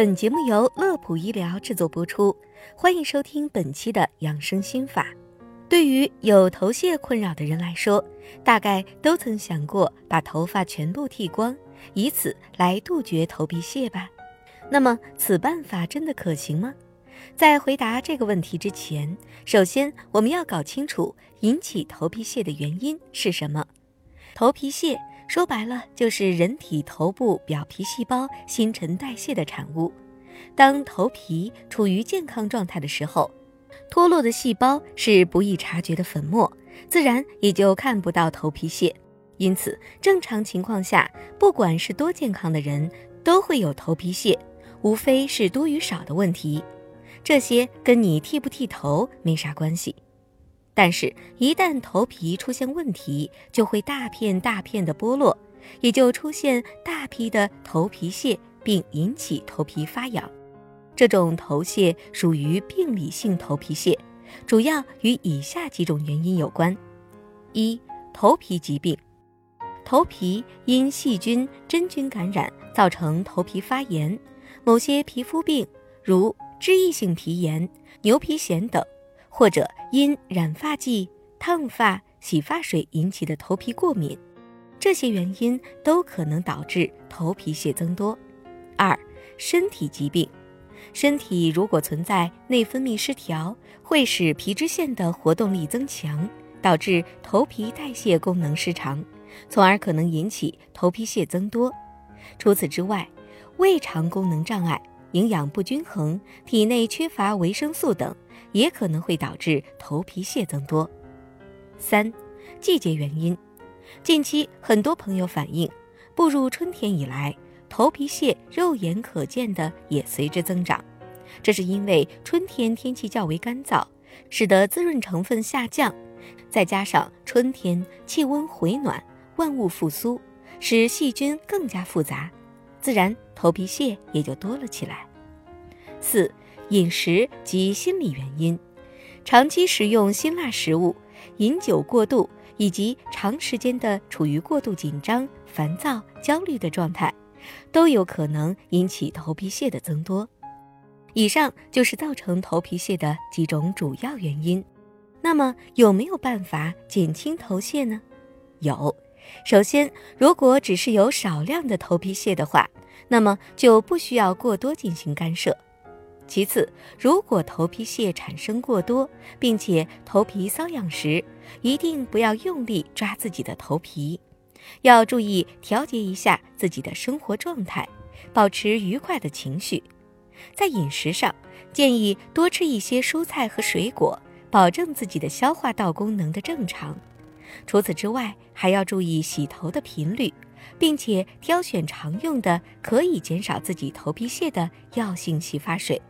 本节目由乐普医疗制作播出，欢迎收听本期的养生心法。对于有头屑困扰的人来说，大概都曾想过把头发全部剃光，以此来杜绝头皮屑吧？那么此办法真的可行吗？在回答这个问题之前，首先我们要搞清楚引起头皮屑的原因是什么。头皮屑。说白了，就是人体头部表皮细胞新陈代谢的产物。当头皮处于健康状态的时候，脱落的细胞是不易察觉的粉末，自然也就看不到头皮屑。因此，正常情况下，不管是多健康的人，都会有头皮屑，无非是多与少的问题。这些跟你剃不剃头没啥关系。但是，一旦头皮出现问题，就会大片大片的剥落，也就出现大批的头皮屑，并引起头皮发痒。这种头屑属于病理性头皮屑，主要与以下几种原因有关：一、头皮疾病，头皮因细菌、真菌感染造成头皮发炎，某些皮肤病如脂溢性皮炎、牛皮癣等。或者因染发剂、烫发、洗发水引起的头皮过敏，这些原因都可能导致头皮屑增多。二、身体疾病，身体如果存在内分泌失调，会使皮脂腺的活动力增强，导致头皮代谢功能失常，从而可能引起头皮屑增多。除此之外，胃肠功能障碍。营养不均衡、体内缺乏维生素等，也可能会导致头皮屑增多。三、季节原因，近期很多朋友反映，步入春天以来，头皮屑肉眼可见的也随之增长。这是因为春天天气较为干燥，使得滋润成分下降，再加上春天气温回暖，万物复苏，使细菌更加复杂。自然头皮屑也就多了起来。四、饮食及心理原因，长期食用辛辣食物、饮酒过度，以及长时间的处于过度紧张、烦躁、焦虑的状态，都有可能引起头皮屑的增多。以上就是造成头皮屑的几种主要原因。那么有没有办法减轻头屑呢？有。首先，如果只是有少量的头皮屑的话，那么就不需要过多进行干涉。其次，如果头皮屑产生过多，并且头皮瘙痒时，一定不要用力抓自己的头皮，要注意调节一下自己的生活状态，保持愉快的情绪。在饮食上，建议多吃一些蔬菜和水果，保证自己的消化道功能的正常。除此之外，还要注意洗头的频率，并且挑选常用的可以减少自己头皮屑的药性洗发水。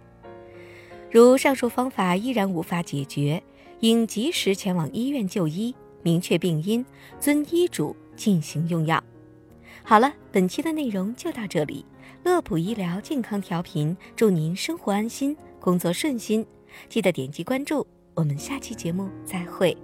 如上述方法依然无法解决，应及时前往医院就医，明确病因，遵医嘱进行用药。好了，本期的内容就到这里。乐普医疗健康调频，祝您生活安心，工作顺心。记得点击关注，我们下期节目再会。